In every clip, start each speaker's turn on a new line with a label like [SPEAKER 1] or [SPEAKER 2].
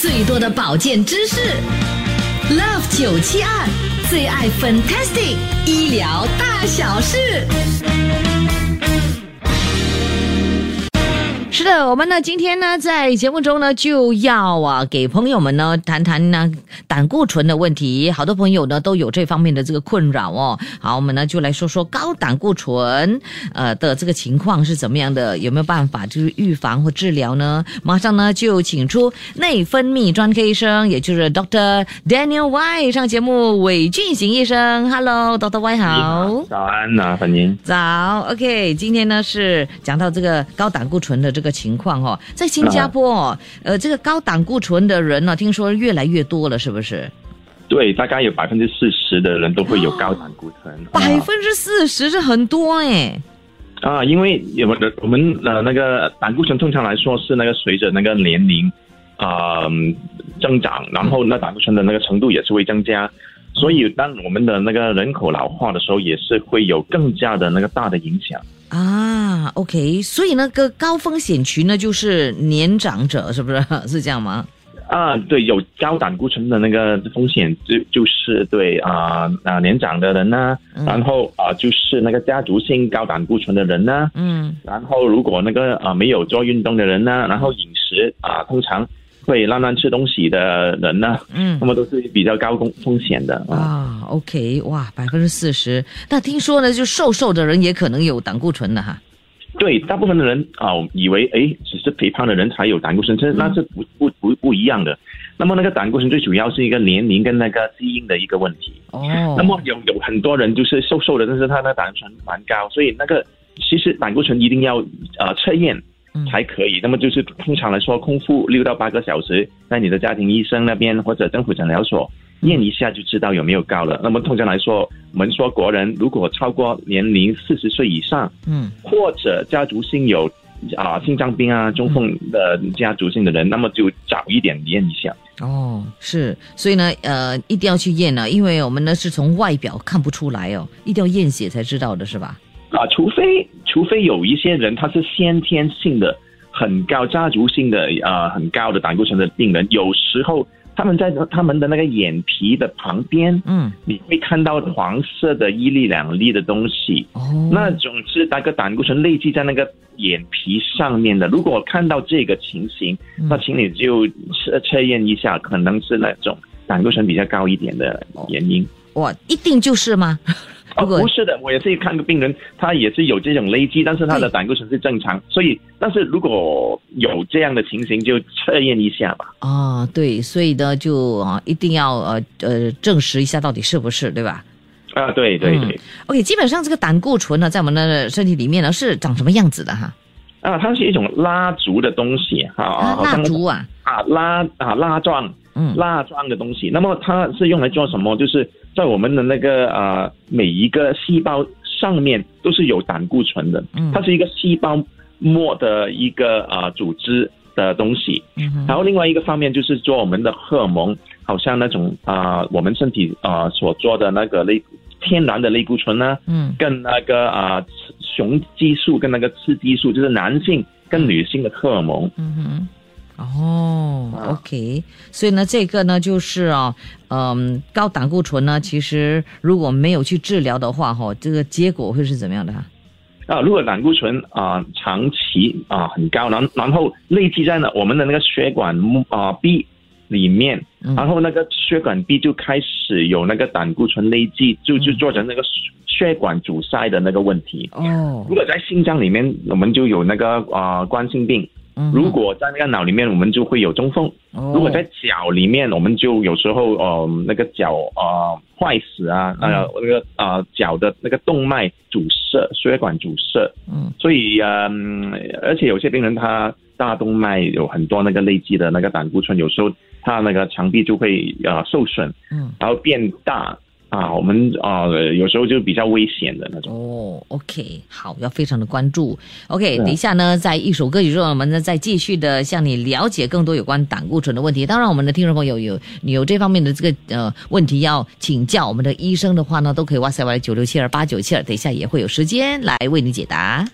[SPEAKER 1] 最多的保健知识，Love 九七二最爱 Fantastic 医疗大小事。
[SPEAKER 2] 是的，我们呢今天呢在节目中呢就要啊给朋友们呢谈谈呢胆固醇的问题，好多朋友呢都有这方面的这个困扰哦。好，我们呢就来说说高胆固醇呃的这个情况是怎么样的，有没有办法就是预防或治疗呢？马上呢就请出内分泌专科医生，也就是 Doctor Daniel Y 上节目，韦俊行医生 Hello，Doctor Y 好。
[SPEAKER 3] 早安啊，欢迎。
[SPEAKER 2] 早，OK，今天呢是讲到这个高胆固醇的这个情况哦，在新加坡哦，呃，这个高胆固醇的人呢，听说越来越多了，是不是？
[SPEAKER 3] 对，大概有百分之四十的人都会有高胆固醇。
[SPEAKER 2] 百分之四十是很多哎。
[SPEAKER 3] 啊，因为我们的我们的那个胆固醇通常来说是那个随着那个年龄啊增长，然后那胆固醇的那个程度也是会增加，所以当我们的那个人口老化的时候，也是会有更加的那个大的影响。
[SPEAKER 2] 啊，OK，所以那个高风险群呢，就是年长者，是不是？是这样吗？
[SPEAKER 3] 啊，对，有高胆固醇的那个风险，就就是对啊啊年长的人呢，然后啊就是那个家族性高胆固醇的人呢，
[SPEAKER 2] 嗯，
[SPEAKER 3] 然后如果那个啊没有做运动的人呢，然后饮食啊通常会乱乱吃东西的人呢，
[SPEAKER 2] 嗯
[SPEAKER 3] 那么都是比较高风风险的啊。
[SPEAKER 2] 啊，OK，哇，百分之四十。那听说呢，就瘦瘦的人也可能有胆固醇的哈。
[SPEAKER 3] 对，大部分的人啊，以为哎，只是肥胖的人才有胆固醇，这那是不不不不一样的。那么那个胆固醇最主要是一个年龄跟那个基因的一个问题。
[SPEAKER 2] 哦，
[SPEAKER 3] 那么有有很多人就是瘦瘦的，但是他的胆固醇蛮高，所以那个其实胆固醇一定要呃测验才可以。那么就是通常来说，空腹六到八个小时，在你的家庭医生那边或者政府诊疗所验一下就知道有没有高了。那么通常来说，我们说国人如果超过年龄四十岁以上，
[SPEAKER 2] 嗯
[SPEAKER 3] 或者家族性有啊心脏病啊、中风的家族性的人，那么就早一点验一下。
[SPEAKER 2] 哦，是，所以呢，呃，一定要去验呢，因为我们呢是从外表看不出来哦，一定要验血才知道的是吧？
[SPEAKER 3] 啊，除非除非有一些人他是先天性的很高家族性的呃很高的胆固醇的病人，有时候他们在他们的那个眼皮的旁边，
[SPEAKER 2] 嗯，
[SPEAKER 3] 你会看到黄色的一粒两粒的东西，
[SPEAKER 2] 哦，
[SPEAKER 3] 那种是那个胆固醇累积在那个眼皮上面的。如果看到这个情形，那请你就测测验一下，可能是那种胆固醇比较高一点的原因。
[SPEAKER 2] 哇，一定就是吗？
[SPEAKER 3] 哦，不是的，我也是看个病人，他也是有这种累积，但是他的胆固醇是正常，所以，但是如果有这样的情形，就测验一下吧。
[SPEAKER 2] 哦，对，所以呢，就啊，一定要呃呃证实一下到底是不是，对吧
[SPEAKER 3] 啊，对对对
[SPEAKER 2] ，？OK，基本上这个胆固醇呢，在我们的身体里面呢是长什么样子的哈？
[SPEAKER 3] 啊，它是一种蜡烛的东西，哈、
[SPEAKER 2] 蜡烛啊，
[SPEAKER 3] 啊蜡啊蜡状
[SPEAKER 2] 嗯
[SPEAKER 3] 蜡状的东西。那么它是用来做什么？就是在我们的那个啊每一个细胞上面都是有胆固醇的，
[SPEAKER 2] 嗯
[SPEAKER 3] 它是一个细胞膜的一个啊组织的东西。然后另外一个方面就是做我们的荷尔蒙，好像那种啊、我们身体啊、所做的那个类天然的类固醇呢，
[SPEAKER 2] 嗯
[SPEAKER 3] 跟那个啊、雄激素跟那个雌激素，就是男性跟女性的荷尔蒙。
[SPEAKER 2] 嗯哼。哦
[SPEAKER 3] 啊
[SPEAKER 2] ，OK，所以呢，这个呢就是啊，嗯，高胆固醇呢，其实如果没有去治疗的话，哈，这个结果会是怎么样的？哈？
[SPEAKER 3] 啊，如果胆固醇啊、长期啊、很高，然后然后累积在呢我们的那个血管啊、壁里面，
[SPEAKER 2] 嗯。
[SPEAKER 3] 然后那个血管壁就开始有那个胆固醇累积，就就做成那个血管阻塞的那个问题。
[SPEAKER 2] 哦。
[SPEAKER 3] 如，果在心脏里面，我们就有那个啊、冠心病；
[SPEAKER 2] 嗯
[SPEAKER 3] 如果在那个脑里面，我们就会有中风；
[SPEAKER 2] 哦。
[SPEAKER 3] 如果在脚里面，我们就有时候呃那个脚呃坏死啊，
[SPEAKER 2] 嗯。
[SPEAKER 3] 呃那个啊脚的那个动脉阻塞、血管阻塞，
[SPEAKER 2] 嗯。
[SPEAKER 3] 所以嗯，而且有些病人他大动脉有很多那个累积的那个胆固醇，有时候他那个墙壁就会呃受损，
[SPEAKER 2] 嗯。
[SPEAKER 3] 然后变大啊，我们啊、有时候就比较危险的那种。
[SPEAKER 2] 哦，OK，好，要非常的关注。OK，
[SPEAKER 3] 啊
[SPEAKER 2] 等一下呢，在一首歌曲之后，我们呢再继续的向你了解更多有关胆固醇的问题。当然，我们的听众朋友有你有这方面的这个呃问题要请教我们的医生的话呢，都可以哇塞来九六七二八九七二，等一下也会有时间来为你解答。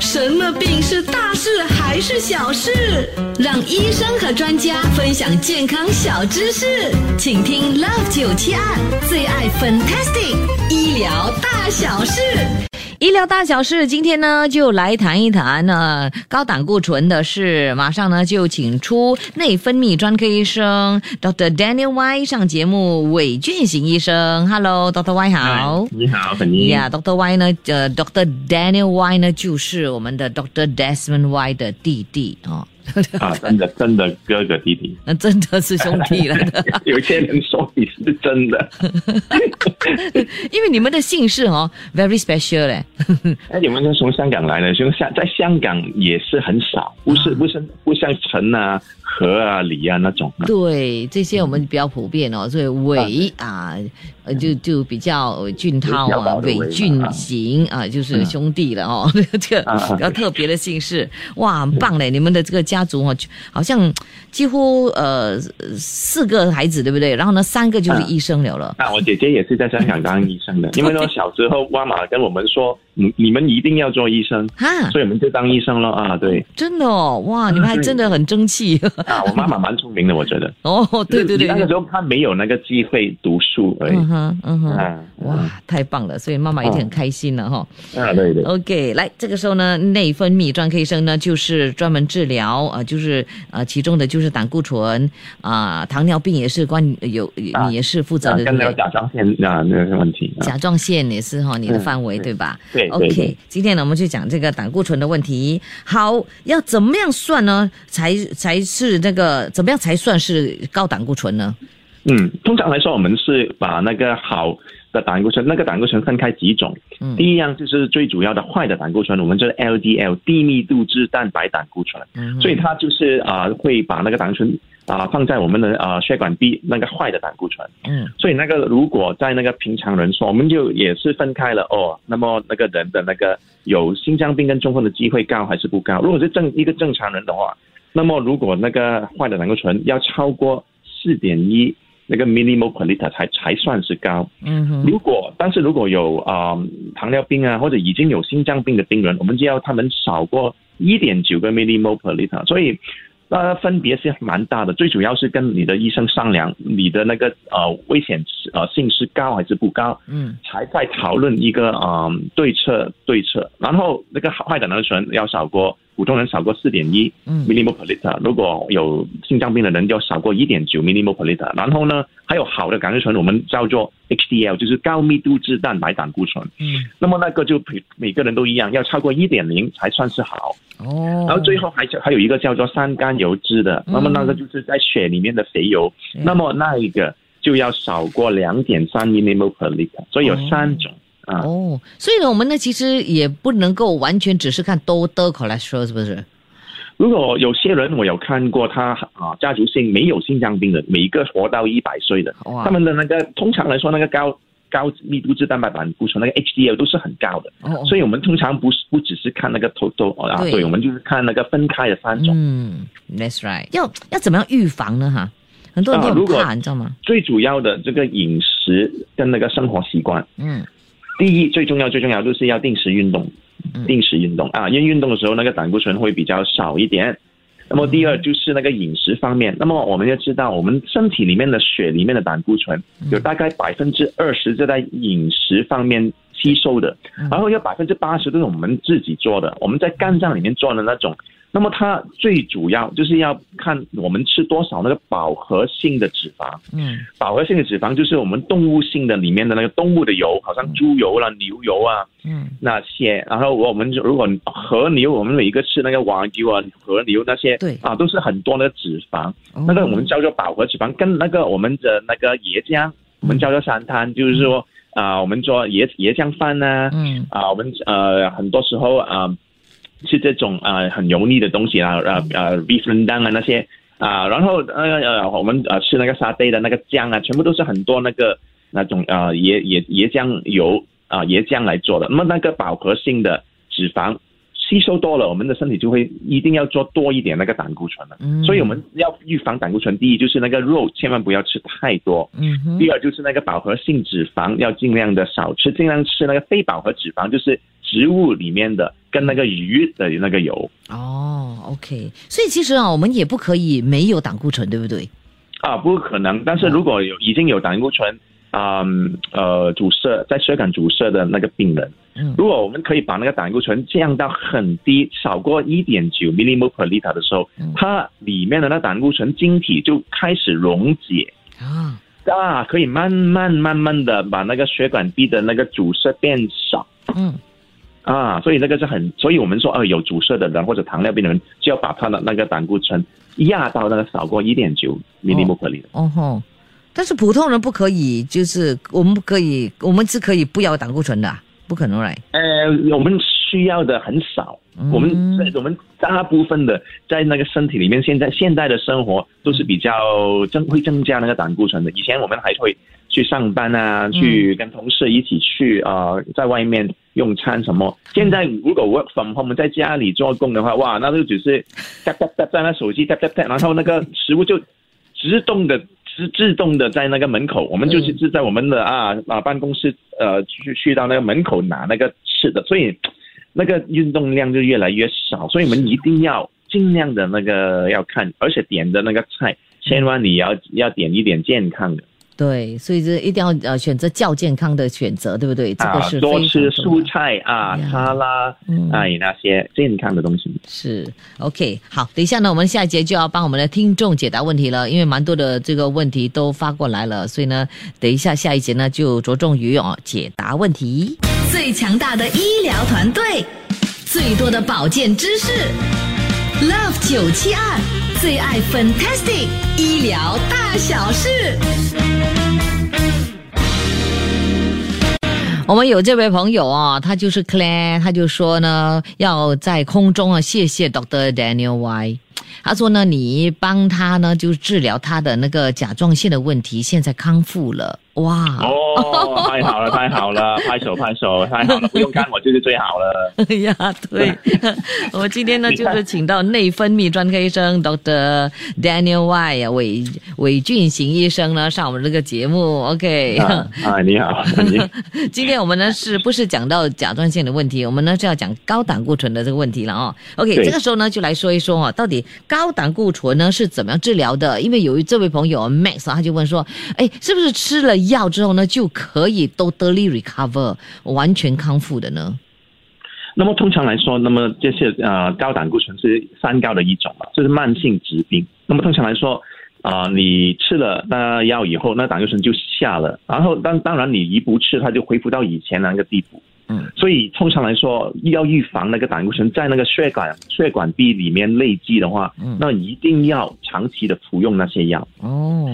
[SPEAKER 1] 什么病是大事还是小事？让医生和专家分享健康小知识，请听 Love 九七二最爱 Fantastic 医疗大小事。
[SPEAKER 2] 医疗大小事，今天呢就来谈一谈呢高胆固醇的事。马上呢就请出内分泌专科医生 Dr. Daniel Y 上节目，韦俊行医生。Hello，Dr. Y 好。
[SPEAKER 3] 你好，很你。
[SPEAKER 2] 呀，Dr. Y 呢，呃，Dr. Daniel Y 呢就是我们的 Dr. Desmond Y 的弟弟哦。
[SPEAKER 3] 啊，真的，真的哥哥弟弟，
[SPEAKER 2] 那真的是兄弟了。
[SPEAKER 3] 有些人说你是真的，
[SPEAKER 2] 因为你们的姓氏哦，very special 嘞。
[SPEAKER 3] 哎，你们是从香港来的，从香在香港也是很少，不是不是不像陈啊。何啊、李啊那种，
[SPEAKER 2] 对这些我们比较普遍哦，所以伟啊，呃，就就比较俊涛啊，韦俊行啊，就是兄弟了哦，这个比较特别的姓氏，哇，很棒嘞！你们的这个家族哦，好像几乎呃四个孩子对不对？然后呢，三个就是医生了了。
[SPEAKER 3] 啊，我姐姐也是在香港当医生的，因为呢小时候妈妈跟我们说。你你们一定要做医生啊，所以我们就当医生了啊！对，
[SPEAKER 2] 真的哦，哇，你们还真的很争气
[SPEAKER 3] 啊！我妈妈蛮聪明的，我觉得。
[SPEAKER 2] 哦，对对对，
[SPEAKER 3] 那个时候她没有那个机会读书而已。嗯哼，嗯
[SPEAKER 2] 哼，哇，太棒了！所以妈妈一定很开心了哈。
[SPEAKER 3] 啊，对对。
[SPEAKER 2] OK，来，这个时候呢，内分泌专科医生呢，就是专门治疗啊，就是啊，其中的就是胆固醇啊，糖尿病也是关有，你也是负责的。
[SPEAKER 3] 跟那个甲状腺啊，那个问题。
[SPEAKER 2] 甲状腺也是哈，你的范围对吧？
[SPEAKER 3] 对。
[SPEAKER 2] OK，今天呢，我们就讲这个胆固醇的问题。好，要怎么样算呢？才才是那个怎么样才算是高胆固醇呢？
[SPEAKER 3] 嗯，通常来说，我们是把那个好的胆固醇，那个胆固醇分开几种。嗯，第一样就是最主要的坏的胆固醇，我们就是 LDL 低密度脂蛋白胆固醇。嗯，所以它就是啊，会把那个胆固醇。啊，放在我们的啊血管壁那个坏的胆固醇，嗯，所以那个如果在那个平常人说，我们就也是分开了哦。那么那个人的那个有心脏病跟中风的机会高还是不高？如果是正一个正常人的话，那么如果那个坏的胆固醇要超过四点一那个 millimole per liter 才才算是高，嗯哼。如果但是如果有啊糖尿病啊或者已经有心脏病的病人，我们就要他们少过一点九个 millimole per liter，所以。那分别是蛮大的，最主要是跟你的医生商量，你的那个呃危险呃性是高还是不高，嗯，才在讨论一个呃对策对策，然后那个坏的胆固醇要少过。普通人少过四点一 millimole per liter，如果有心脏病的人要少过一点九 millimole per liter。然后呢，还有好的胆固醇，我们叫做 HDL，就是高密度脂蛋白胆固醇。嗯，那么那个就每每个人都一样，要超过一点零才算是好。哦，然后最后还还有一个叫做三甘油脂的，那么那个就是在血里面的肥油，那么那一个就要少过两点三 millimole per liter。所以有三种。
[SPEAKER 2] 哦，所以呢，我们呢其实也不能够完全只是看多的 cholesterol，是不是？
[SPEAKER 3] 如果有些人我有看过，他啊家族性没有心脏病的，每一个活到一百岁的，他们的那个通常来说那个高高密度脂蛋白胆固醇那个 HDL 都是很高的，所以我们通常不是不只是看那个 total 啊，对，我们就是看那个分开的三种。
[SPEAKER 2] 嗯，That's right。要要怎么样预防呢？哈，很多人都怕，你知道吗？
[SPEAKER 3] 最主要的这个饮食跟那个生活习惯，嗯。第一，最重要最重要就是要定时运动，定时运动。啊，因为运动的时候那个胆固醇会比较少一点。那么第二就是那个饮食方面，那么我们要知道，我们身体里面的血里面的胆固醇有大概百分之二十是在饮食方面吸收的，然后有百分之八十都是我们自己做的，我们在肝脏里面做的那种。那么它最主要就是要看我们吃多少那个饱和性的脂肪。嗯，饱和性的脂肪就是我们动物性的里面的那个动物的油，好像猪油啦、牛油啊，嗯，那些。然后我们如果和牛，我们每一个吃那个黄牛啊、和牛那些，
[SPEAKER 2] 对
[SPEAKER 3] 啊，都是很多的脂肪。那个我们叫做饱和脂肪，跟那个我们的那个椰浆，我们叫做三汤，就是说啊，我们做椰椰浆饭呢，嗯，啊，我们呃很多时候啊。是这种啊很油腻的东西啊，呃呃，beef rendang 啊那些啊，然后呃呃我们呃吃那个沙爹的那个酱啊，全部都是很多那个那种啊椰椰椰浆油啊椰浆来做的。那么那个饱和性的脂肪吸收多了，我们的身体就会一定要做多一点那个胆固醇了。所以我们要预防胆固醇，第一就是那个肉千万不要吃太多，嗯，第二就是那个饱和性脂肪要尽量的少吃，尽量吃那个非饱和脂肪，就是。植物里面的跟那个鱼的那个油。
[SPEAKER 2] 哦，OK，所以其实啊，我们也不可以没有胆固醇，对不对？
[SPEAKER 3] 啊，不可能。但是如果有已经有胆固醇啊、呃阻塞在血管阻塞的那个病人，
[SPEAKER 2] 嗯
[SPEAKER 3] 如果我们可以把那个胆固醇降到很低，少过一点九 millimole per liter 的时候，
[SPEAKER 2] 嗯
[SPEAKER 3] 它里面的那胆固醇晶体就开始溶解。
[SPEAKER 2] 啊，
[SPEAKER 3] 啊，可以慢慢慢慢的把那个血管壁的那个阻塞变少
[SPEAKER 2] 嗯
[SPEAKER 3] 啊，所以那个是很，所以我们说，呃，有阻塞的人或者糖尿病的人，就要把他的那个胆固醇压到那个少过一点九 millimole per liter。
[SPEAKER 2] 哦吼，但是普通人不可以，就是我们不可以，我们是可以不要胆固醇的啊、不可能来。
[SPEAKER 3] 呃，我们需要的很少，
[SPEAKER 2] 嗯
[SPEAKER 3] 我们在我们大部分的在那个身体里面，现在现代的生活都是比较增会增加那个胆固醇的。以前我们还会去上班啊，去跟同事一起去啊、呃在外面用餐什么。现在如果 work from home，我们在家里做工的话，哇，那就只是 tap tap tap 在那手机 tap tap tap，然后那个食物就自动的。自自动的在那个门口，我们就是是在我们的啊啊办公室呃去去到那个门口拿那个吃的，所以那个运动量就越来越少，所以我们一定要尽量的那个要看，而且点的那个菜，千万你要要点一点健康的
[SPEAKER 2] 对，所以这一定要呃选择较健康的选择，对不对？这个
[SPEAKER 3] 啊
[SPEAKER 2] 是，
[SPEAKER 3] 多吃蔬。菜啊
[SPEAKER 2] 呀、
[SPEAKER 3] 沙拉
[SPEAKER 2] 嗯
[SPEAKER 3] 啊，那些健康的东西。
[SPEAKER 2] 是 OK，好，等一下呢，我们下一节就要帮我们的听众解答问题了，因为蛮多的这个问题都发过来了，所以呢，等一下下一节呢就着重于哦解答问题。
[SPEAKER 1] 最强大的医疗团队，最多的保健知识，Love 九七二最爱 Fantastic 医疗大小事。
[SPEAKER 2] 我们有这位朋友啊、他就是 Claire，他就说呢，要在空中啊，谢谢 Doctor Daniel Y。他说呢，你帮他呢，就治疗他的那个甲状腺的问题，现在康复了，哇！
[SPEAKER 3] 哦，太好了，太好了，拍手拍手，太好了，不用看我就是最好了。
[SPEAKER 2] 哎呀，对，我们今天呢就是请到内分泌专科医生 Dr. Daniel Y 啊，韦韦俊行医生呢上我们这个节目，OK。
[SPEAKER 3] 啊，啊你好，你
[SPEAKER 2] 今天我们呢是不是讲到甲状腺的问题？我们呢是要讲高胆固醇的这个问题了哦。OK，这个时候呢就来说一说哦，到底高胆固醇呢是怎么样治疗的？因为有一这位朋友 Max 啊他就问说，哎，是不是吃了药之后呢就可以 totally recover 完全康复的呢？
[SPEAKER 3] 那么通常来说，那么这些呃高胆固醇是三高的一种嘛，就是慢性疾病。那么通常来说，啊、你吃了那药以后，那胆固醇就下了，然后当当然你一不吃，它就恢复到以前那个地步。
[SPEAKER 2] 嗯，
[SPEAKER 3] 所以通常来说，要预防那个胆固醇在那个血管血管壁里面累积的话，
[SPEAKER 2] 嗯
[SPEAKER 3] 那一定要长期的服用那些药。
[SPEAKER 2] 哦，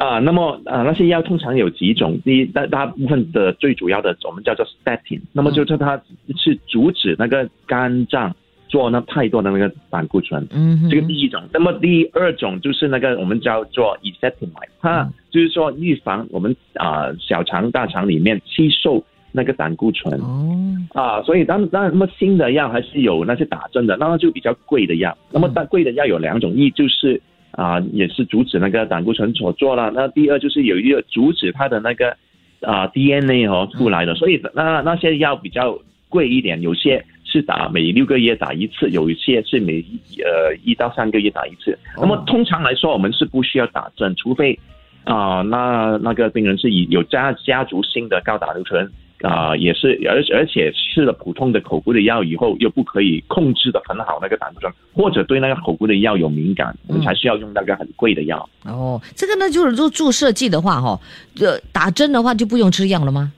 [SPEAKER 3] 啊，那么啊，那些药通常有几种，第一大大部分的最主要的我们叫做 statin，那么就是它是阻止那个肝脏做那太多的那个胆固醇，
[SPEAKER 2] 嗯，
[SPEAKER 3] 这个第一种。那么第二种就是那个我们叫做 ezetimibe，它
[SPEAKER 2] 嗯
[SPEAKER 3] 就是说预防我们啊、小肠大肠里面吸收那个胆固醇。
[SPEAKER 2] 哦，
[SPEAKER 3] 啊，所以当当然，那么新的药还是有那些打针的，那么就比较贵的药。那么
[SPEAKER 2] 嗯
[SPEAKER 3] 但贵的药有两种，一就是啊、也是阻止那个胆固醇所做了，那第二就是有一个阻止它的那个啊、DNA 哦出来的，所以那那些药比较贵一点，有些是打每六个月打一次，有一些是每呃一到三个月打一次。那么
[SPEAKER 2] 哦。
[SPEAKER 3] 通常来说，我们是不需要打针，除非啊、那那个病人是以有家家族性的高胆固醇啊、也是，而而且吃了普通的口服的药以后，又不可以控制的很好那个胆固醇，或者对那个口服的药有敏感，我们才需要用那个很贵的药。
[SPEAKER 2] 哦，这个呢就是做注射剂的话，哈，呃，打针的话就不用吃药了吗？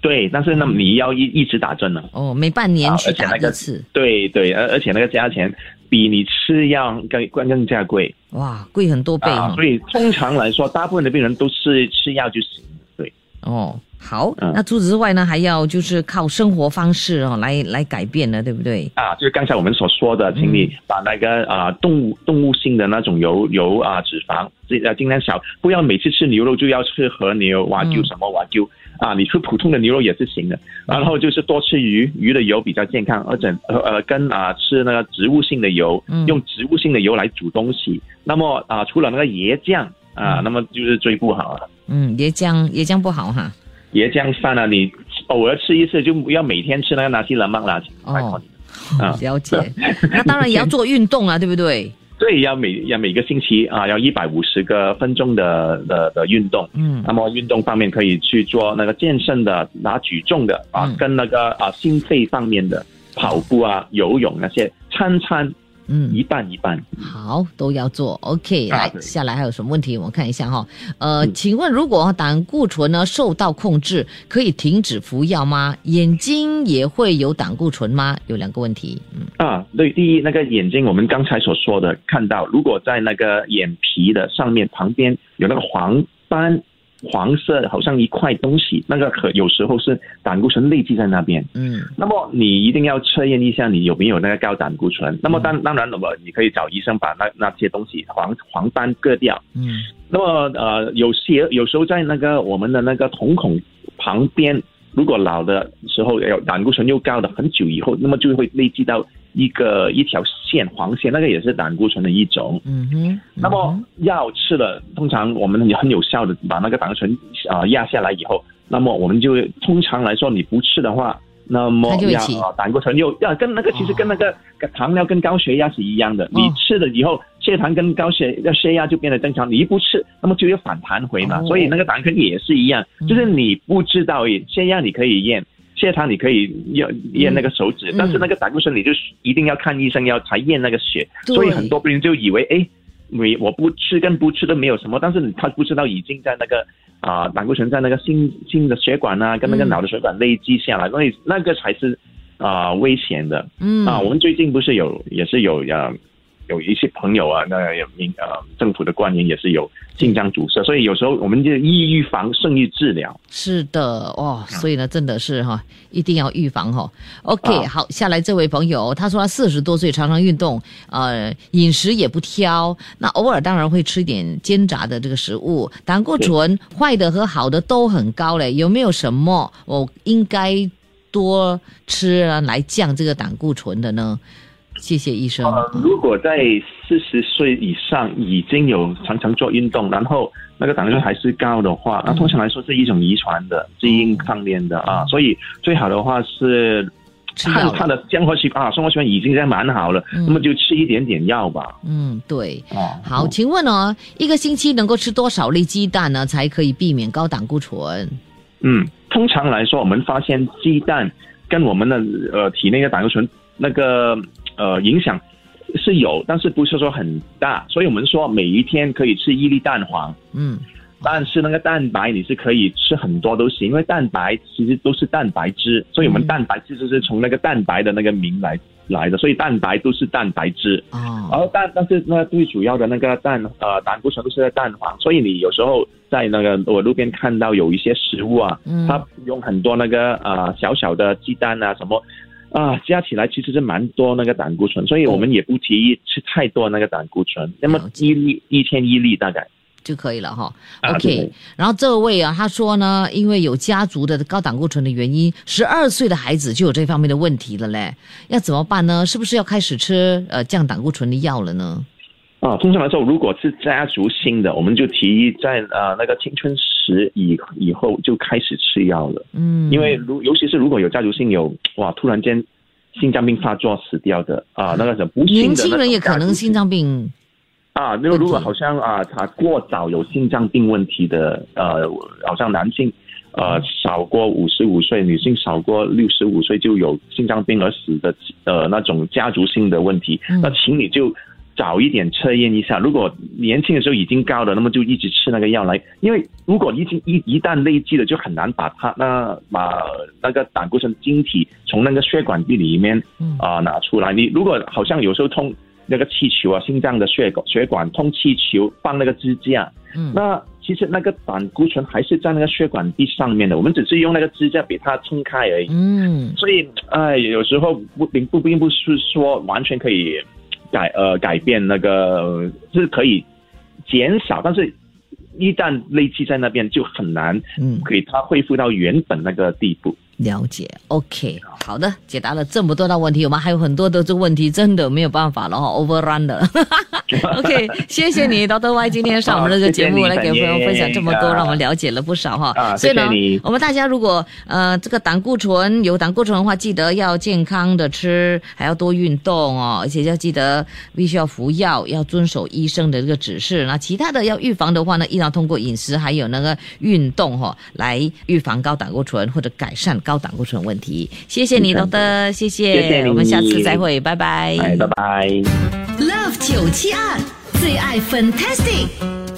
[SPEAKER 3] 对，但是呢，你要一一直打针呢。
[SPEAKER 2] 哦，每半年
[SPEAKER 3] 啊
[SPEAKER 2] 去打一次，
[SPEAKER 3] 对对，而而且那个价钱比你吃药更更更加贵
[SPEAKER 2] 哇，贵很多倍
[SPEAKER 3] 啊，所以通常来说，大部分的病人都是吃药就行。对。
[SPEAKER 2] 哦，好，
[SPEAKER 3] 嗯
[SPEAKER 2] 那除此之外呢，还要就是靠生活方式哦来来改变的，对不对？
[SPEAKER 3] 啊，就是刚才我们所说的，请你把那个啊、动物动物性的那种油油啊脂肪，尽呃尽量少，不要每次吃牛肉就要吃和牛、瓦
[SPEAKER 2] 嗯
[SPEAKER 3] 牛什么瓦牛啊，你吃普通的牛肉也是行的。然后就是多吃鱼，鱼的油比较健康，而且呃呃跟啊吃那个植物性的油，
[SPEAKER 2] 嗯
[SPEAKER 3] 用植物性的油来煮东西。那么啊，除了那个椰酱啊，
[SPEAKER 2] 嗯
[SPEAKER 3] 那么就是最不好了。
[SPEAKER 2] 嗯，椰浆椰浆不好哈。
[SPEAKER 3] 椰浆饭啊，你偶尔吃一次，就不要每天吃那个拿西冷曼啦。
[SPEAKER 2] 哦，了解。那当然也要做运动啊，对不对？
[SPEAKER 3] 对，要每要每个星期啊，要一百五十个分钟的的的运动。嗯，那么运动方面可以去做那个健身的、拿举重的啊，跟那个啊心肺方面的跑步啊、游泳那些，餐餐。嗯，一半一半，
[SPEAKER 2] 好，都要做。OK，来，下来还有什么问题？我看一下哈。呃，请问如果胆固醇呢受到控制，可以停止服药吗？眼睛也会有胆固醇吗？有两个问题。
[SPEAKER 3] 嗯啊，对，第一，那个眼睛，我们刚才所说的，看到如果在那个眼皮的上面旁边有那个黄斑。黄色好像一块东西，那个可有时候是胆固醇累积在那边。嗯，那么你一定要测验一下你有没有那个高胆固醇。那么当当然，那么你可以找医生把那那些东西黄黄斑割掉。嗯，那么呃，有些有时候在那个我们的那个瞳孔旁边，如果老的时候有胆固醇又高的很久以后，那么就会累积到。一个一条线黄线，那个也是胆固醇的一种。嗯哼。那么药吃了，通常我们很有效的把那个胆固醇啊压下来以后，那么我们就通常来说，你不吃的话，那么
[SPEAKER 2] 要
[SPEAKER 3] 啊胆固醇又要跟那个其实跟那个糖尿跟高血压是一样的。你吃了以后，血糖跟高血血压就变得正常。你一不吃，那么就要反弹回嘛。所以那个胆固醇也是一样，就是你不知道血压你可以验。血糖你可以验验那个手指，但是那个胆固醇你就一定要看医生要才验那个血，所以很多病人就以为哎，你我不吃跟不吃都没有什么，但是他不知道已经在那个啊胆固醇在那个心心的血管啊跟那个脑的血管累积下来，所以那个才是啊危险的。嗯啊，我们最近不是有也是有啊。有一些朋友啊，那有民呃政府的官员也是有心脏阻塞，所以有时候我们就易预防胜于治疗。
[SPEAKER 2] 是的，哦，所以呢，真的是哈，一定要预防哈。OK，好，下来这位朋友，他说他四十多岁，常常运动，呃，饮食也不挑，那偶尔当然会吃点煎炸的这个食物，胆固醇坏的和好的都很高嘞，有没有什么我应该多吃啊来降这个胆固醇的呢？谢谢医生。
[SPEAKER 3] 如果在四十岁以上已经有常常做运动，然后那个胆固醇还是高的话，那通常来说是一种遗传的基因方面的啊，所以最好的话是看他的生活习惯啊，生活习惯已经在蛮好了，那么就吃一点点药吧。
[SPEAKER 2] 嗯，对。哦好，请问哦，一个星期能够吃多少粒鸡蛋呢，才可以避免高胆固醇？
[SPEAKER 3] 嗯，通常来说，我们发现鸡蛋跟我们的呃体内的胆固醇那个。呃，影响是有，但是不是说很大，所以我们说每一天可以吃一粒蛋黄，嗯，但是那个蛋白你是可以吃很多都行，因为蛋白其实都是蛋白质，所以我们蛋白质就是从那个蛋白的那个名来来的，所以蛋白都是蛋白质，哦，然后蛋，但是那最主要的那个蛋，呃，胆固醇都是在蛋黄，所以你有时候在那个我路边看到有一些食物啊，嗯。它用很多那个呃小小的鸡蛋啊什么。啊，加起来其实是蛮多那个胆固醇，所以我们也不提议吃太多那个胆固醇。那么一粒一天一粒大概
[SPEAKER 2] 就可以了哈。OK，然后这位啊，他说呢，因为有家族的高胆固醇的原因，十二岁的孩子就有这方面的问题了嘞，要怎么办呢？是不是要开始吃呃降胆固醇的药了呢？
[SPEAKER 3] 啊，通常来说，如果是家族性的，我们就提议在呃那个青春时以以后就开始吃药了。嗯，因为如尤其是如果有家族性有哇突然间心脏病发作死掉的啊，那个是不幸的。
[SPEAKER 2] 年轻人也可能心脏病。
[SPEAKER 3] 啊，那个如果好像啊他过早有心脏病问题的呃，好像男性呃少过五十五岁，女性少过六十五岁就有心脏病而死的呃那种家族性的问题，那请你就。早一点测验一下，如果年轻的时候已经高了，那么就一直吃那个药来，因为如果已经一一旦累积了，就很难把它那把那个胆固醇晶体从那个血管壁里面啊拿出来。你如果好像有时候通那个气球啊，心脏的血管血管通气球放那个支架，那其实那个胆固醇还是在那个血管壁上面的，我们只是用那个支架给它撑开而已。嗯，所以哎，有时候不并不并不是说完全可以。改呃改变那个是可以减少，但是一旦累积在那边就很难，嗯，给它恢复到原本那个地步。
[SPEAKER 2] 了解，OK，好的，解答了这么多的问题，我们还有很多的这个问题，真的没有办法了哈，overrun 的。OK，谢谢你，Doctor Y，今天上我们这个节目来给朋友分享这么多，让我们了解了不少哈。
[SPEAKER 3] 所以呢，
[SPEAKER 2] 我们大家如果呃这个胆固醇有胆固醇的话，记得要健康的吃，还要多运动哦，而且要记得必须要服药，要遵守医生的这个指示。那其他的要预防的话呢，依然通过饮食还有那个运动哈，来预防高胆固醇或者改善。高胆固醇问题，谢谢你，东德，谢谢，我们下次再会，拜拜，
[SPEAKER 3] 拜拜。
[SPEAKER 1] Love 九七二最爱 Fantastic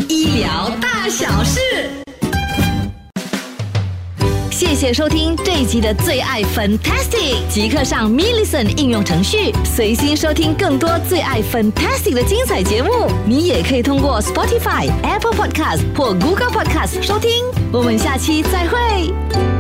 [SPEAKER 1] 医疗大小事，谢谢收听这一集的最爱 Fantastic，即刻上 m i l l i c e n 应用程序，随心收听更多最爱 Fantastic 的精彩节目。你也可以通过 Spotify、Apple Podcast 或 Google Podcast 收听。我们下期再会。